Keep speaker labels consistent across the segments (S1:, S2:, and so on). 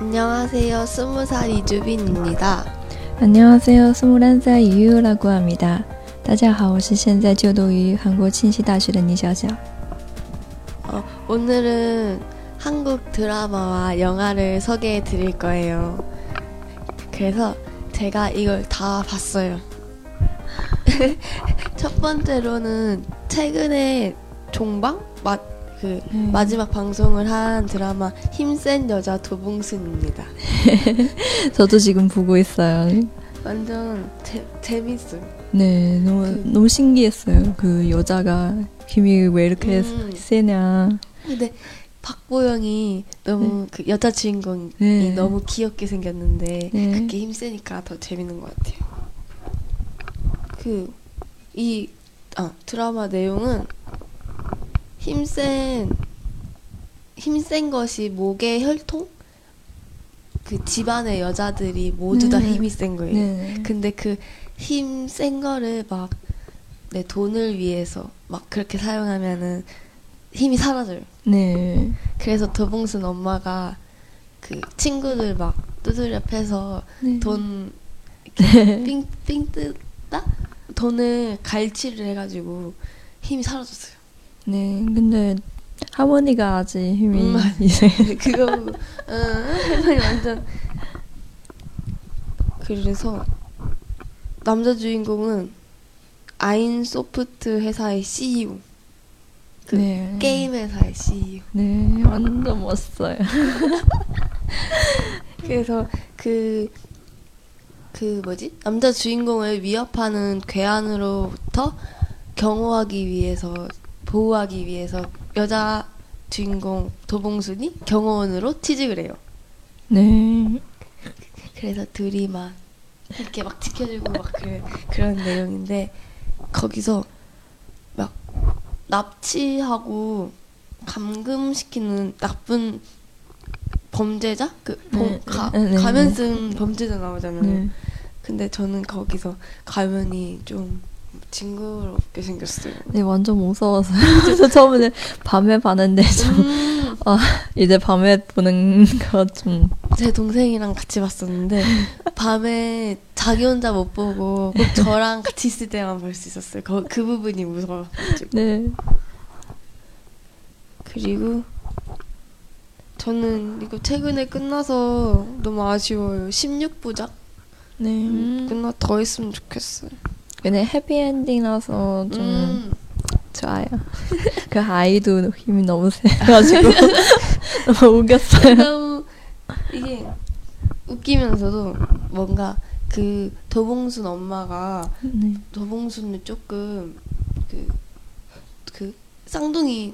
S1: 안녕하세요. 스무 살 이주빈입니다.
S2: 안녕하세요. 스물한 살 이유라고 합니다. 大家好，我是现在就读于韩国庆熙大学的倪小小。
S1: 어, 오늘은 한국 드라마와 영화를 소개해 드릴 거예요. 그래서 제가 이걸 다 봤어요. 첫 번째로는 최근에 종방? 마, 그
S2: 음.
S1: 마지막 방송을 한 드라마 힘센 여자 도봉순입니다.
S2: 저도 지금 보고 있어요.
S1: 완전 재, 재밌어요.
S2: 네, 너무
S1: 그-
S2: 너무 신기했어요. 그 여자가 힘이 왜 이렇게
S1: 음.
S2: 세냐.
S1: 근데 박보영이 너무 그 여자 주인공이
S2: 네.
S1: 너무 귀엽게 생겼는데
S2: 네.
S1: 그게 힘세니까 더 재밌는 것 같아요. 그 이 아, 드라마 내용은 힘센 힘센 것이 목의 혈통 그 집안의 여자들이 모두 다
S2: 네.
S1: 힘이 센 거예요.
S2: 네.
S1: 근데 그 힘 센 거를 막 내 돈을 위해서 막 그렇게 사용하면은 힘이 사라져요.
S2: 네.
S1: 그래서 도봉순 엄마가 그 친구들 막 두드려 패서
S2: 네.
S1: 돈 이렇게 삥, 삥 뜯다? 돈을 갈취를 해가지고 힘이 사라졌어요.
S2: 네. 근데 할머니가 아직 힘이
S1: 음.
S2: 이제
S1: 그거 보고, 응, 세상이 완전. 그래서 남자 주인공은 아인 소프트 회사의 CEO. 그
S2: 네.
S1: 게임 회사의 CEO.
S2: 네, 완전 멋있어요.
S1: 그래서 그, 그 뭐지? 남자 주인공을 위협하는 괴한으로부터 경호하기 위해서, 보호하기 위해서 여자 주인공 도봉순이 경호원으로 취직을 해요.
S2: 네.
S1: 그래서 둘이 막 이렇게 막 지켜주고 막 그, 그런 내용인데 거기서 막 납치하고 감금시키는 나쁜 범죄자 그 범-
S2: 네,
S1: 가,
S2: 네, 네,
S1: 가면
S2: 네.
S1: 쓴 범죄자 나오잖아요.
S2: 네.
S1: 근데 저는 거기서 가면이 좀 징그럽게 생겼어요.
S2: 네, 완전 무서워서. 저 처음에 밤에 봤는데 좀
S1: 음,
S2: 이제 밤에 보는 거 좀.
S1: 제 동생이랑 같이 봤었는데 밤에 자기 혼자 못 보고 꼭 저랑 같이 있을 때만 볼 수 있었어요. 그, 그 부분이 무서워가지고.
S2: 네.
S1: 그리고 저는 이거 최근에 끝나서 너무 아쉬워요. 16부작
S2: 네.
S1: 음. 끝나 더 했으면 좋겠어요.
S2: 근데 해피엔딩이라서 좀
S1: 음.
S2: 좋아요. 그 아이도 힘이 너무 세가지고 너무 웃겼어요.
S1: 너무 이게 웃기면서도 뭔가 그 도봉순 엄마가
S2: 네.
S1: 도봉순을 조금 그, 그 쌍둥이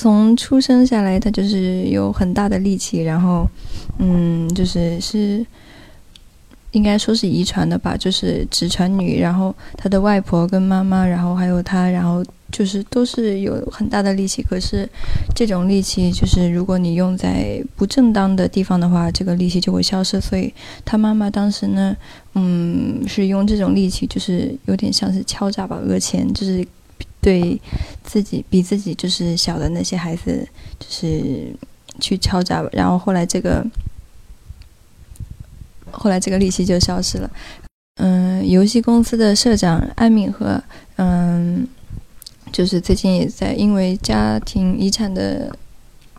S2: 从出生下来，她就是有很大的力气，然后，嗯，就是是应该说是遗传的吧，就是直传女。然后她的外婆跟妈妈，然后还有她，然后就是都是有很大的力气。可是这种力气，就是如果你用在不正当的地方的话，这个力气就会消失。所以她妈妈当时呢，嗯，是用这种力气，就是有点像是敲诈吧，讹钱，就是对自己比自己就是小的那些孩子，就是去敲诈。然后后来这个。后来这个利息就消失了。嗯，游戏公司的社长安敏和，嗯，就是最近也在因为家庭遗产的，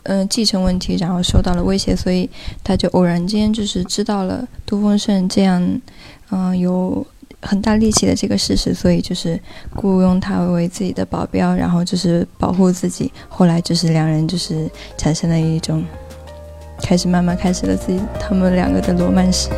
S2: 嗯、继承问题，然后受到了威胁，所以他就偶然间就是知道了杜丰盛这样，嗯、有很大力气的这个事实，所以就是雇佣他为自己的保镖，然后就是保护自己。后来就是两人就是产生了一种，开始慢慢开始了自己他们两个的罗曼史。